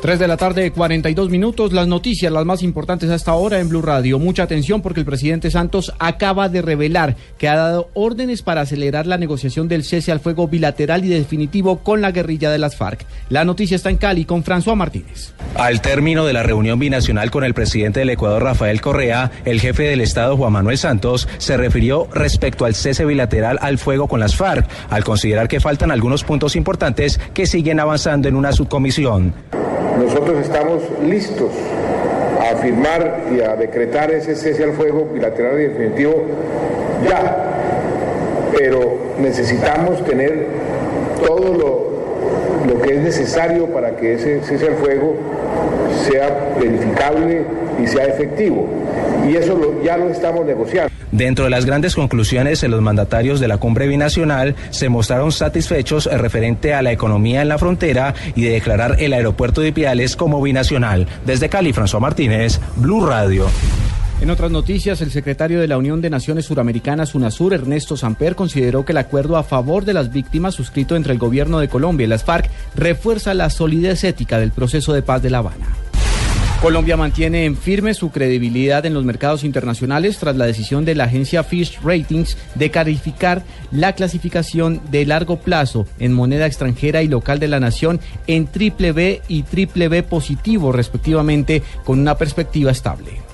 3 de la tarde, 42 minutos. Las noticias, las más importantes hasta ahora en Blue Radio. Mucha atención porque el presidente Santos acaba de revelar que ha dado órdenes para acelerar la negociación del cese al fuego bilateral y definitivo con la guerrilla de las FARC. La noticia está en Cali con François Martínez. Al término de la reunión binacional con el presidente del Ecuador, Rafael Correa, el jefe del Estado, Juan Manuel Santos, se refirió respecto al cese bilateral al fuego con las FARC, al considerar que faltan algunos puntos importantes que siguen avanzando en una subcomisión. Nosotros estamos listos a firmar y a decretar ese cese al fuego bilateral y definitivo ya, pero necesitamos tener todo lo, lo que es necesario para que ese cese al fuego sea verificable y sea efectivo. Y eso ya lo estamos negociando. Dentro de las grandes conclusiones, los mandatarios de la cumbre binacional se mostraron satisfechos referente a la economía en la frontera y de declarar el aeropuerto de Piales como binacional. Desde Cali, François Martínez, Blue Radio. En otras noticias, el secretario de la Unión de Naciones Suramericanas, UNASUR, Ernesto Samper, consideró que el acuerdo a favor de las víctimas suscrito entre el gobierno de Colombia y las FARC refuerza la solidez ética del proceso de paz de La Habana. Colombia mantiene en firme su credibilidad en los mercados internacionales tras la decisión de la agencia Fish Ratings de calificar la clasificación de largo plazo en moneda extranjera y local de la nación en triple B y triple B positivo respectivamente con una perspectiva estable.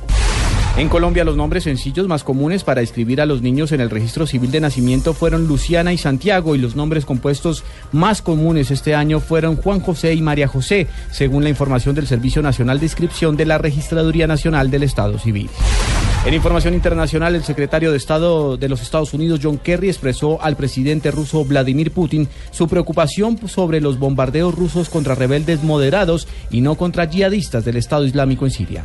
En Colombia los nombres sencillos más comunes para inscribir a los niños en el registro civil de nacimiento fueron Luciana y Santiago y los nombres compuestos más comunes este año fueron Juan José y María José, según la información del Servicio Nacional de Inscripción de la Registraduría Nacional del Estado Civil. En información internacional, el secretario de Estado de los Estados Unidos, John Kerry, expresó al presidente ruso Vladimir Putin su preocupación sobre los bombardeos rusos contra rebeldes moderados y no contra yihadistas del Estado Islámico en Siria.